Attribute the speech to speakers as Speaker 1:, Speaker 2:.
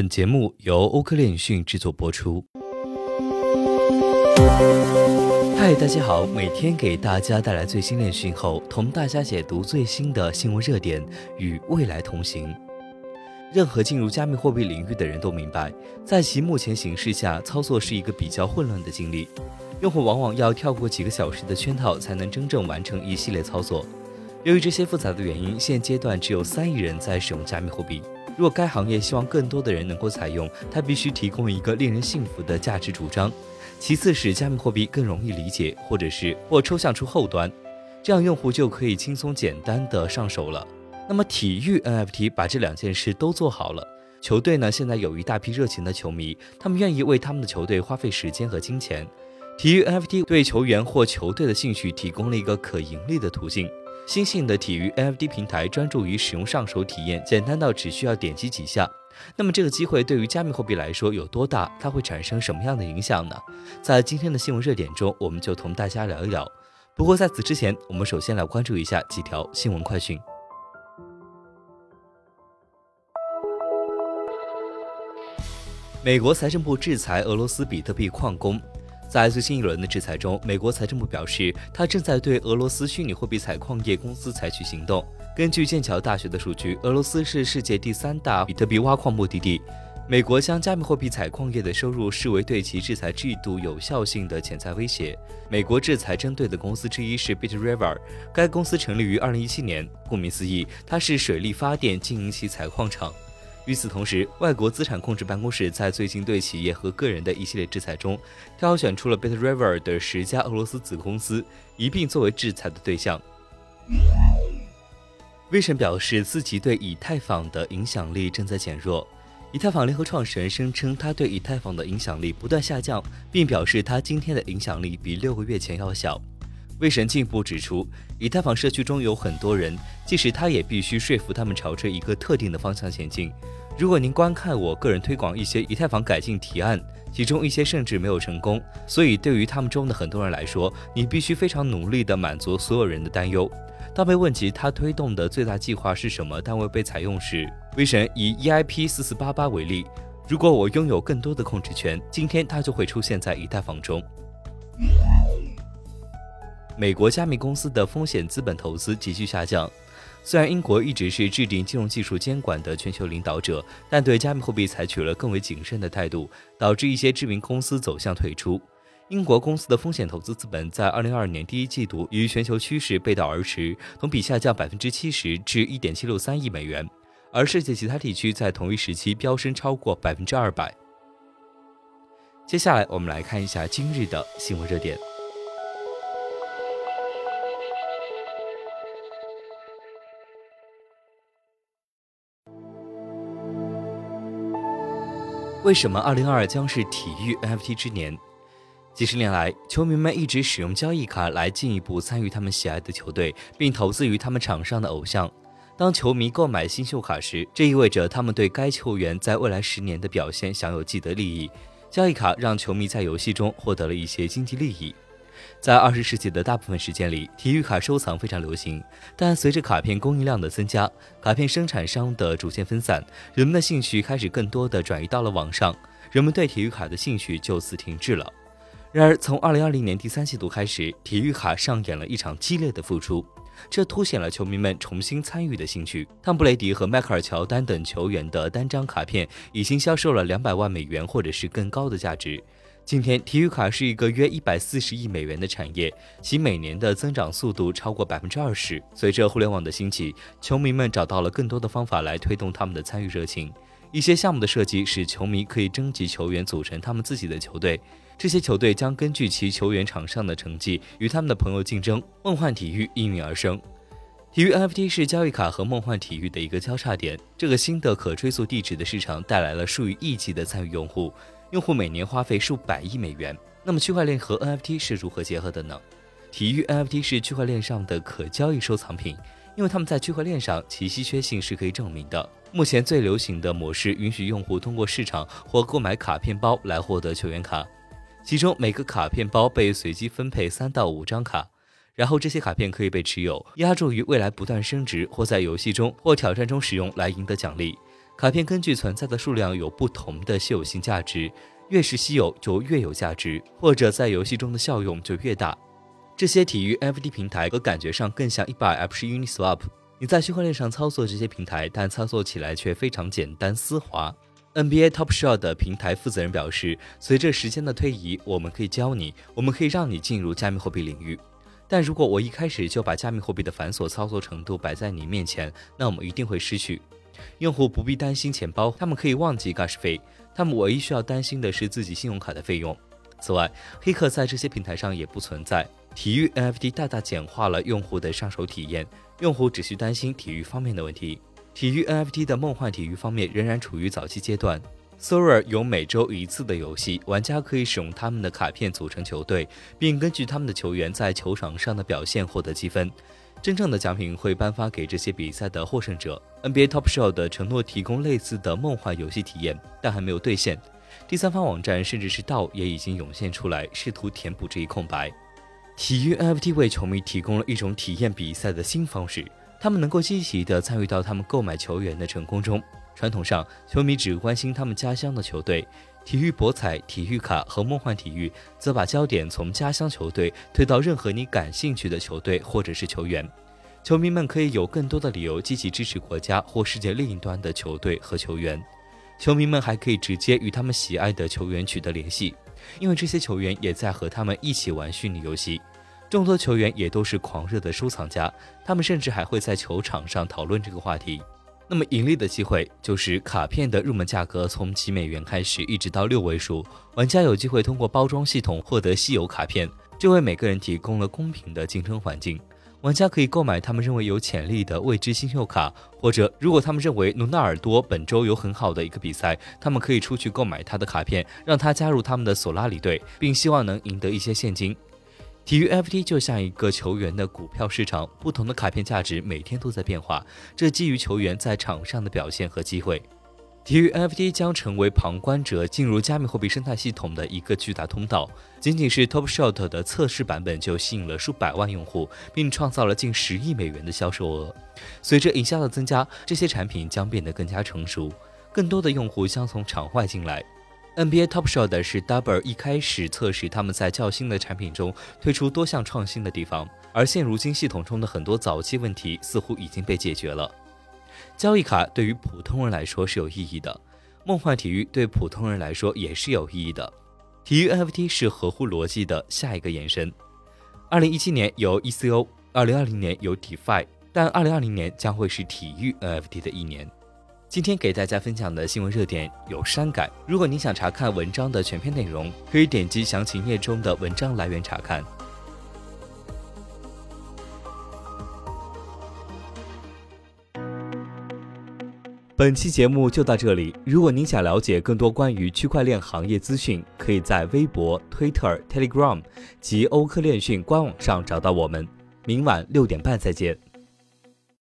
Speaker 1: 本节目由欧科链讯制作播出。嗨，大家好，每天给大家带来最新链讯后，同大家解读最新的新闻热点，与未来同行。任何进入加密货币领域的人都明白，在其目前形势下，操作是一个比较混乱的经历。用户往往要跳过几个小时的圈套，才能真正完成一系列操作。由于这些复杂的原因，现阶段只有三亿人在使用加密货币。若该行业希望更多的人能够采用，它必须提供一个令人信服的价值主张。其次，使加密货币更容易理解，或者是或抽象出后端，这样用户就可以轻松简单的上手了。那么，体育 NFT 把这两件事都做好了。球队呢，现在有一大批热情的球迷，他们愿意为他们的球队花费时间和金钱。体育 NFT 对球员或球队的兴趣提供了一个可盈利的途径。新兴的体育 NFT 平台专注于使用上手体验，简单到只需要点击几下。那么这个机会对于加密货币来说有多大？它会产生什么样的影响呢？在今天的新闻热点中，我们就同大家聊一聊。不过在此之前，我们首先来关注一下几条新闻快讯。美国财政部制裁俄罗斯比特币矿工。在最新一轮的制裁中，美国财政部表示，它正在对俄罗斯虚拟货币采矿业公司采取行动。根据剑桥大学的数据，俄罗斯是世界第三大比特币挖矿目的地。美国将加密货币采矿业的收入视为对其制裁制度有效性的潜在威胁。美国制裁针对的公司之一是 Bitriver，该公司成立于2017年。顾名思义，它是水力发电经营其采矿厂。与此同时，外国资产控制办公室在最近对企业和个人的一系列制裁中，挑选出了 Bitriver 的十家俄罗斯子公司，一并作为制裁的对象。威神表示自己对以太坊的影响力正在减弱。以太坊联合创始人声称，他对以太坊的影响力不断下降，并表示他今天的影响力比六个月前要小。威神进一步指出，以太坊社区中有很多人，即使他也必须说服他们朝着一个特定的方向前进。如果您观看我个人推广一些以太坊改进提案，其中一些甚至没有成功，所以对于他们中的很多人来说，你必须非常努力地满足所有人的担忧。当被问及他推动的最大计划是什么但未被采用时，威神以 EIP 四四八八为例：如果我拥有更多的控制权，今天它就会出现在以太坊中。美国加密公司的风险资本投资急剧下降。虽然英国一直是制定金融技术监管的全球领导者，但对加密货币采取了更为谨慎的态度，导致一些知名公司走向退出。英国公司的风险投资资本在2022年第一季度与全球趋势背道而驰，同比下降70%至1.763亿美元，而世界其他地区在同一时期飙升超过200%。接下来，我们来看一下今日的新闻热点。为什么2022将是体育 NFT 之年？几十年来，球迷们一直使用交易卡来进一步参与他们喜爱的球队，并投资于他们场上的偶像。当球迷购买新秀卡时，这意味着他们对该球员在未来十年的表现享有既得利益。交易卡让球迷在游戏中获得了一些经济利益。在二十世纪的大部分时间里，体育卡收藏非常流行。但随着卡片供应量的增加，卡片生产商的逐渐分散，人们的兴趣开始更多的转移到了网上，人们对体育卡的兴趣就此停滞了。然而，从二零二零年第三季度开始，体育卡上演了一场激烈的复出，这凸显了球迷们重新参与的兴趣。汤布雷迪和迈克尔乔丹等球员的单张卡片已经销售了两百万美元或者是更高的价值。今天，体育卡是一个约一百四十亿美元的产业，其每年的增长速度超过百分之二十。随着互联网的兴起，球迷们找到了更多的方法来推动他们的参与热情。一些项目的设计使球迷可以征集球员组成他们自己的球队，这些球队将根据其球员场上的成绩与他们的朋友竞争。梦幻体育应运而生，体育 NFT 是交易卡和梦幻体育的一个交叉点。这个新的可追溯地址的市场带来了数以亿计的参与用户。用户每年花费数百亿美元。那么，区块链和 NFT 是如何结合的呢？体育 NFT 是区块链上的可交易收藏品，因为它们在区块链上其稀缺性是可以证明的。目前最流行的模式允许用户通过市场或购买卡片包来获得球员卡，其中每个卡片包被随机分配三到五张卡，然后这些卡片可以被持有，压注于未来不断升值或在游戏中或挑战中使用来赢得奖励。卡片根据存在的数量有不同的稀有性价值，越是稀有就越有价值，或者在游戏中的效用就越大。这些体育 NFT 平台和感觉上更像一百 F 是 Uniswap，你在区块链上操作这些平台，但操作起来却非常简单丝滑。NBA Top Shot 的平台负责人表示，随着时间的推移，我们可以教你，我们可以让你进入加密货币领域。但如果我一开始就把加密货币的繁琐操作程度摆在你面前，那我们一定会失去。用户不必担心钱包，他们可以忘记 gas 费，他们唯一需要担心的是自己信用卡的费用。此外，黑客在这些平台上也不存在。体育 NFT 大大简化了用户的上手体验，用户只需担心体育方面的问题。体育 NFT 的梦幻体育方面仍然处于早期阶段。Sora 有每周一次的游戏，玩家可以使用他们的卡片组成球队，并根据他们的球员在球场上的表现获得积分。真正的奖品会颁发给这些比赛的获胜者。NBA Top Shot 的承诺提供类似的梦幻游戏体验，但还没有兑现。第三方网站甚至是道也已经涌现出来，试图填补这一空白。体育 NFT 为球迷提供了一种体验比赛的新方式，他们能够积极地参与到他们购买球员的成功中。传统上，球迷只关心他们家乡的球队；体育博彩、体育卡和梦幻体育则把焦点从家乡球队推到任何你感兴趣的球队或者是球员。球迷们可以有更多的理由积极支持国家或世界另一端的球队和球员。球迷们还可以直接与他们喜爱的球员取得联系，因为这些球员也在和他们一起玩虚拟游戏。众多球员也都是狂热的收藏家，他们甚至还会在球场上讨论这个话题。那么盈利的机会就是卡片的入门价格从几美元开始，一直到六位数，玩家有机会通过包装系统获得稀有卡片，这为每个人提供了公平的竞争环境。玩家可以购买他们认为有潜力的未知新秀卡，或者如果他们认为努纳尔多本周有很好的一个比赛，他们可以出去购买他的卡片，让他加入他们的索拉里队，并希望能赢得一些现金。体育 FT 就像一个球员的股票市场，不同的卡片价值每天都在变化，这基于球员在场上的表现和机会。体育 FT 将成为旁观者进入加密货币生态系统的一个巨大通道。仅仅是 Top Shot 的测试版本就吸引了数百万用户，并创造了近十亿美元的销售额。随着营销的增加，这些产品将变得更加成熟，更多的用户将从场外进来。NBA Top Shot 是 Double 一开始测试他们在较新的产品中推出多项创新的地方，而现如今系统中的很多早期问题似乎已经被解决了。交易卡对于普通人来说是有意义的，梦幻体育对普通人来说也是有意义的。体育 NFT 是合乎逻辑的下一个延伸。二零一七年有 ECO，二零二零年有 DeFi，但二零二零年将会是体育 NFT 的一年。今天给大家分享的新闻热点有删改。如果您想查看文章的全篇内容，可以点击详情页中的文章来源查看。本期节目就到这里。如果您想了解更多关于区块链行业资讯，可以在微博、Twitter、Telegram 及欧科链讯官网上找到我们。明晚六点半再见。